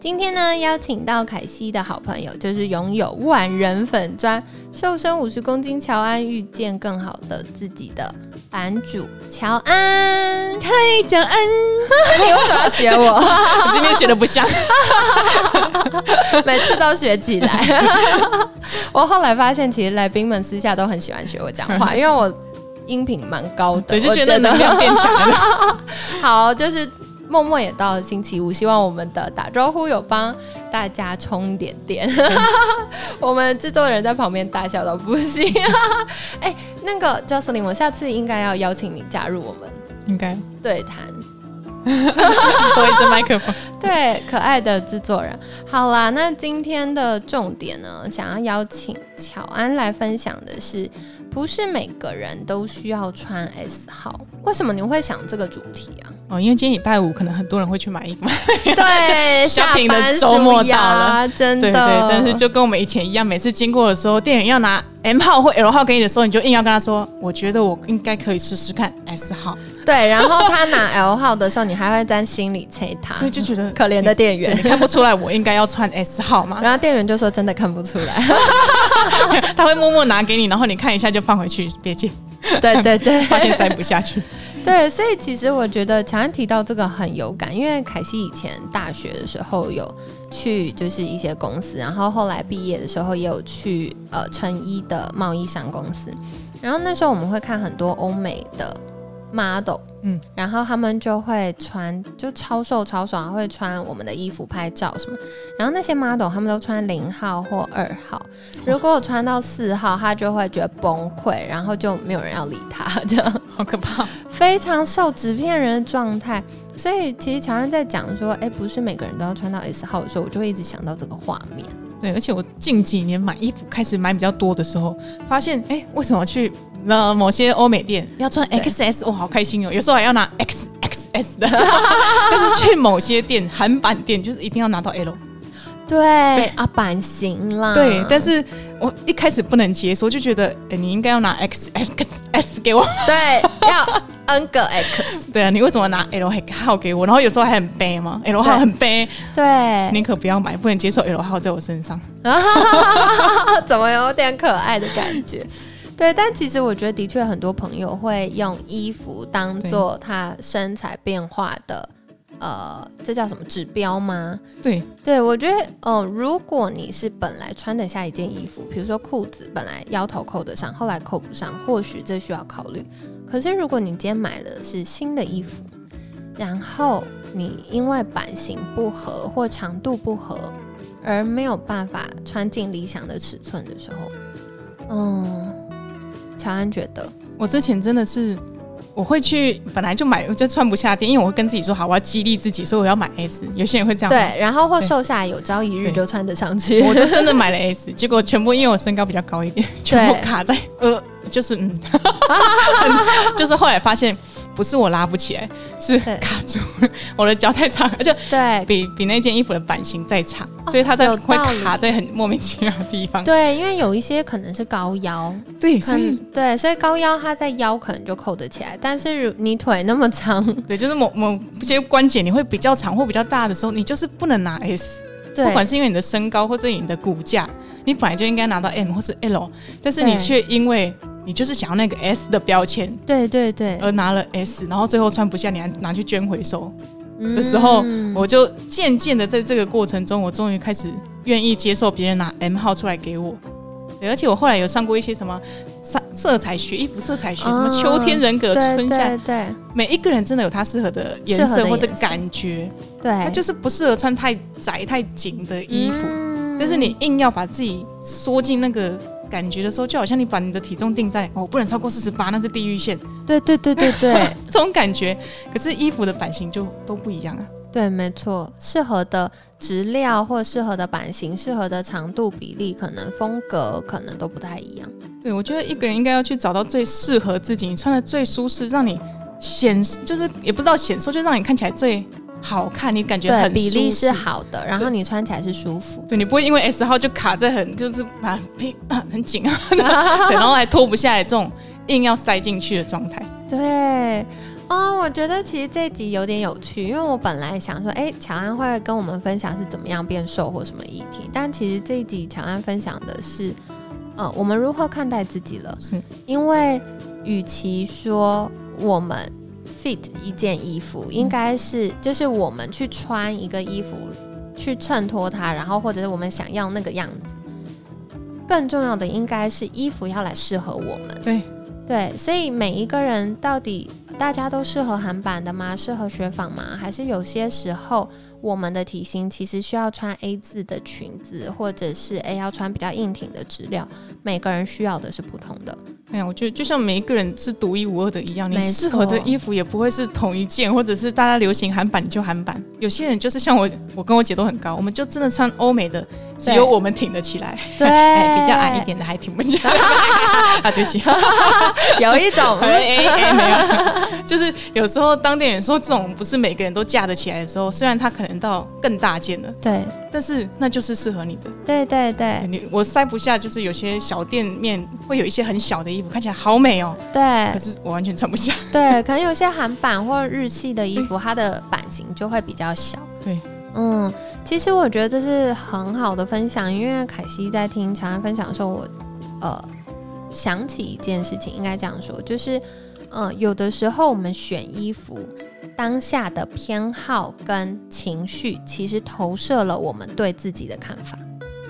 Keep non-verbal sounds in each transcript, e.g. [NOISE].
今天呢，邀请到凯西的好朋友，就是拥有万人粉砖、瘦身五十公斤乔安，遇见更好的自己的版主乔安。嗨，乔安，你为什么要学我？我今天学的不像，[LAUGHS] 每次都学起来。我后来发现，其实来宾们私下都很喜欢学我讲话，[LAUGHS] 因为我音频蛮高的，我，就觉得能量变强了。[LAUGHS] 好，就是。默默也到了星期五，希望我们的打招呼有帮大家充点电。[LAUGHS] 我们制作人在旁边大笑到不行。[LAUGHS] 哎，那个 j o s e l y n 我下次应该要邀请你加入我们，应该对谈。[LAUGHS] 多一支麦克风。对，可爱的制作人。好啦，那今天的重点呢，想要邀请乔安来分享的是。不是每个人都需要穿 S 号，为什么你会想这个主题啊？哦，因为今天礼拜五，可能很多人会去买衣服。对，[LAUGHS] 下班的周末到了，真的。对对，但是就跟我们以前一样，每次经过的时候，店员要拿 M 号或 L 号给你的时候，你就硬要跟他说：“我觉得我应该可以试试看 S 号。”对，然后他拿 L 号的时候，你还会在心里催他，对，就觉得可怜的店员，你看不出来我应该要穿 S 号吗？然后店员就说：“真的看不出来。[LAUGHS] ”他会默默拿给你，然后你看一下就放回去，别借。对对对，[LAUGHS] 发现塞不下去。对，所以其实我觉得乔安提到这个很有感，因为凯西以前大学的时候有去就是一些公司，然后后来毕业的时候也有去呃成衣的贸易商公司，然后那时候我们会看很多欧美的。model，嗯，然后他们就会穿，就超瘦超爽，会穿我们的衣服拍照什么。然后那些 model 他们都穿零号或二号，如果我穿到四号，他就会觉得崩溃，然后就没有人要理他，[LAUGHS] 这样好可怕，非常瘦纸片人的状态。所以其实乔安在讲说，哎，不是每个人都要穿到 S 号的时候，我就会一直想到这个画面。对，而且我近几年买衣服开始买比较多的时候，发现，哎，为什么去？那某些欧美店要穿 XS，哇，好开心哦！[LAUGHS] 有时候还要拿 XXS 的，[LAUGHS] 但是去某些店韩版店就是一定要拿到 L。对啊，版型啦。对，但是我一开始不能接受，就觉得哎，你应该要拿 XXS 给我。对，要 N 个 X。[LAUGHS] 对啊，你为什么拿 L 号给我？然后有时候还很悲吗？L 号很悲。对，宁可不要买，不能接受 L 号在我身上。怎么有点可爱的感觉？对，但其实我觉得的确很多朋友会用衣服当做他身材变化的，呃，这叫什么指标吗？对，对我觉得，哦，如果你是本来穿得下一件衣服，比如说裤子本来腰头扣得上，后来扣不上，或许这需要考虑。可是如果你今天买的是新的衣服，然后你因为版型不合或长度不合，而没有办法穿进理想的尺寸的时候，嗯。乔安觉得，我之前真的是，我会去本来就买，我就穿不下店，因为我会跟自己说好，我要激励自己，所以我要买 S。有些人会这样，对，然后或瘦下来，有朝一日就穿得上去。我就真的买了 S，[LAUGHS] 结果全部因为我身高比较高一点，全部卡在呃，就是嗯，[LAUGHS] 就是后来发现。不是我拉不起来，是卡住。我的脚太长，而且对比比那件衣服的版型再长，所以它在会卡在很莫名其妙的地方。对，因为有一些可能是高腰，对，所以对，所以高腰它在腰可能就扣得起来，但是你腿那么长，[LAUGHS] 对，就是某某些关节你会比较长或比较大的时候，你就是不能拿 S。不管是因为你的身高或者你的骨架，你本来就应该拿到 M 或是 L，但是你却因为你就是想要那个 S 的标签，对对对，而拿了 S，然后最后穿不下，你还拿去捐回收的时候，我就渐渐的在这个过程中，我终于开始愿意接受别人拿 M 号出来给我。对，而且我后来有上过一些什么色色彩学、衣服色彩学，什么秋天人格、春夏，对，每一个人真的有他适合的颜色或者感觉，对，他就是不适合穿太窄太紧的衣服，但是你硬要把自己缩进那个。感觉的时候，就好像你把你的体重定在哦，不能超过四十八，那是地狱线。对对对对对，[LAUGHS] 这种感觉。可是衣服的版型就都不一样啊。对，没错，适合的质料或适合的版型、适合的长度比例，可能风格可能都不太一样。对，我觉得一个人应该要去找到最适合自己，你穿的最舒适，让你显就是也不知道显瘦，就让你看起来最好看，你感觉很比例是好的，然后你穿起来是舒服。对，你不会因为 S 号就卡在很就是啊 [LAUGHS] 很紧啊，[LAUGHS] 然后还脱不下来这种硬要塞进去的状态。对。哦，我觉得其实这集有点有趣，因为我本来想说，哎，乔安会跟我们分享是怎么样变瘦或什么议题，但其实这一集乔安分享的是，呃，我们如何看待自己了。是，因为与其说我们 fit 一件衣服，应该是就是我们去穿一个衣服去衬托它，然后或者是我们想要那个样子，更重要的应该是衣服要来适合我们。对。对，所以每一个人到底大家都适合韩版的吗？适合雪纺吗？还是有些时候我们的体型其实需要穿 A 字的裙子，或者是 A 要穿比较硬挺的质料？每个人需要的是不同的。哎呀，我觉得就像每一个人是独一无二的一样，你适合的衣服也不会是同一件，或者是大家流行韩版就韩版。有些人就是像我，我跟我姐都很高，我们就真的穿欧美的，只有我们挺得起来。对，比较矮一点的还挺不起来。[LAUGHS] 啊，对不起，[LAUGHS] 有一种没有，就是有时候当店员说这种不是每个人都架得起来的时候，虽然他可能到更大件了，对，但是那就是适合你的。对对对，你我塞不下，就是有些小店面会有一些很小的。衣服看起来好美哦，对，可是我完全穿不下。对，可能有些韩版或日系的衣服，它的版型就会比较小。对，嗯，其实我觉得这是很好的分享，因为凯西在听乔安分享的时候，我呃想起一件事情，应该这样说，就是嗯，有的时候我们选衣服，当下的偏好跟情绪，其实投射了我们对自己的看法。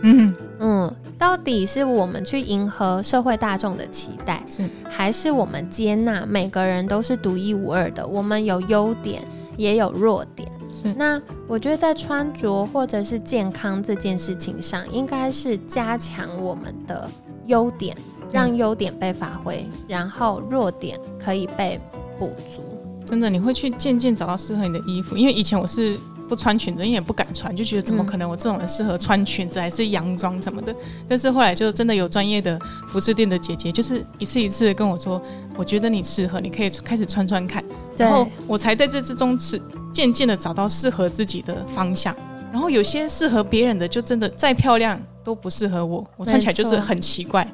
嗯嗯，到底是我们去迎合社会大众的期待，是还是我们接纳每个人都是独一无二的？我们有优点，也有弱点。是那我觉得在穿着或者是健康这件事情上，应该是加强我们的优点，让优点被发挥，然后弱点可以被补足。真的，你会去渐渐找到适合你的衣服，因为以前我是。不穿裙子，也不敢穿，就觉得怎么可能？我这种人适合穿裙子还是洋装什么的？但是后来就真的有专业的服饰店的姐姐，就是一次一次的跟我说，我觉得你适合，你可以开始穿穿看。然后我才在这之中是渐渐的找到适合自己的方向。然后有些适合别人的，就真的再漂亮都不适合我，我穿起来就是很奇怪。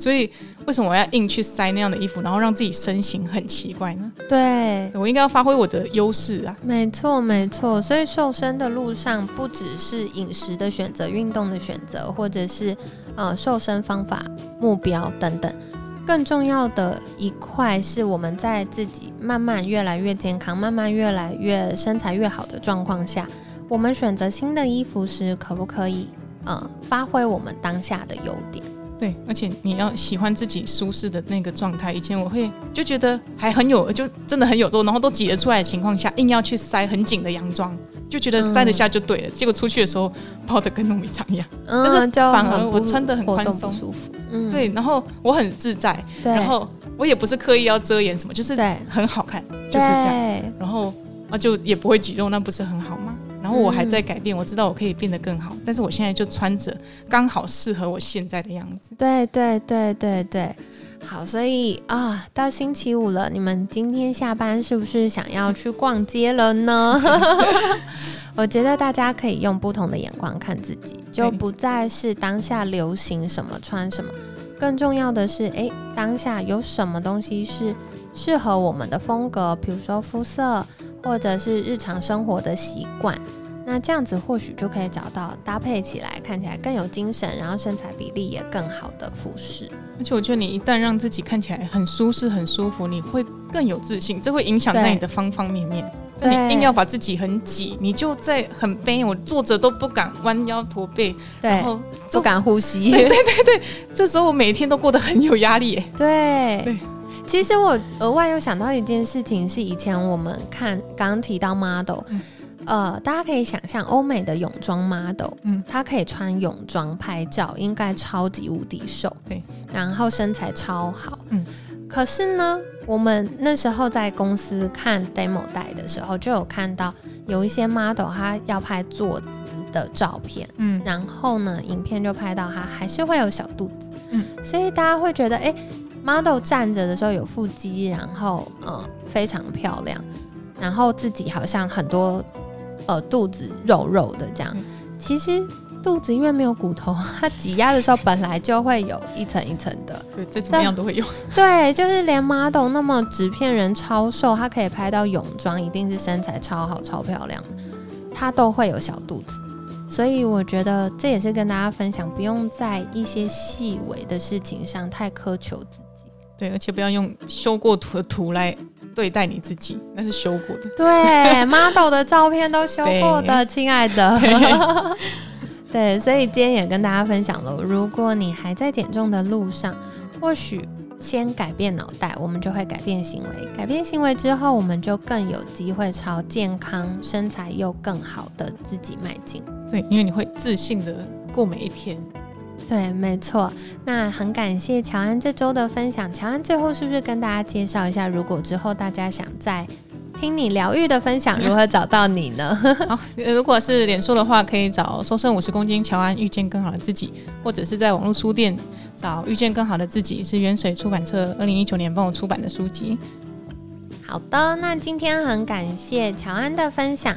所以为什么我要硬去塞那样的衣服，然后让自己身形很奇怪呢？对，我应该要发挥我的优势啊！没错，没错。所以瘦身的路上，不只是饮食的选择、运动的选择，或者是呃瘦身方法、目标等等，更重要的一块是我们在自己慢慢越来越健康、慢慢越来越身材越好的状况下，我们选择新的衣服时，可不可以呃发挥我们当下的优点？对，而且你要喜欢自己舒适的那个状态。以前我会就觉得还很有，就真的很有肉，然后都挤得出来的情况下，硬要去塞很紧的洋装，就觉得塞得下就对了。结果出去的时候包的跟糯米肠一样，但是反而我穿的很宽松舒服。嗯，对，然后我很自在，然后我也不是刻意要遮掩什么，就是很好看，就是这样。然后啊，就也不会挤肉，那不是很好吗？然后我还在改变，我知道我可以变得更好，但是我现在就穿着刚好适合我现在的样子。对对对对对，好，所以啊，到星期五了，你们今天下班是不是想要去逛街了呢？[LAUGHS] 我觉得大家可以用不同的眼光看自己，就不再是当下流行什么穿什么，更重要的是，哎，当下有什么东西是适合我们的风格，比如说肤色。或者是日常生活的习惯，那这样子或许就可以找到搭配起来看起来更有精神，然后身材比例也更好的服饰。而且我觉得你一旦让自己看起来很舒适、很舒服，你会更有自信，这会影响在你的方方面面。你硬要把自己很挤，你就在很背，我坐着都不敢弯腰驼背，然后不敢呼吸。对对对，这时候我每天都过得很有压力。对对。其实我额外又想到一件事情，是以前我们看刚刚提到 model，呃，大家可以想象欧美的泳装 model，嗯，他可以穿泳装拍照，应该超级无敌瘦，对，然后身材超好，嗯，可是呢，我们那时候在公司看 demo 带的时候，就有看到有一些 model 他要拍坐姿的照片，嗯，然后呢，影片就拍到他还是会有小肚子，嗯，所以大家会觉得，哎，model 站着的时候有腹肌，然后呃非常漂亮，然后自己好像很多呃肚子肉肉的这样，其实。肚子因为没有骨头，它挤压的时候本来就会有一层一层的。对，再怎么样都会有。对，就是连 model 那么纸片人超瘦，他可以拍到泳装，一定是身材超好、超漂亮的，他都会有小肚子。所以我觉得这也是跟大家分享，不用在一些细微的事情上太苛求自己。对，而且不要用修过图的图来对待你自己，那是修过的。对，[LAUGHS] model 的照片都修过的，亲爱的。[LAUGHS] 对，所以今天也跟大家分享了，如果你还在减重的路上，或许先改变脑袋，我们就会改变行为。改变行为之后，我们就更有机会朝健康、身材又更好的自己迈进。对，因为你会自信的过每一天。对，没错。那很感谢乔安这周的分享。乔安最后是不是跟大家介绍一下，如果之后大家想再听你疗愈的分享，如何找到你呢？[LAUGHS] 好，如果是脸书的话，可以找瘦身五十公斤乔安遇见更好的自己，或者是在网络书店找遇见更好的自己，是元水出版社二零一九年帮我出版的书籍。好的，那今天很感谢乔安的分享，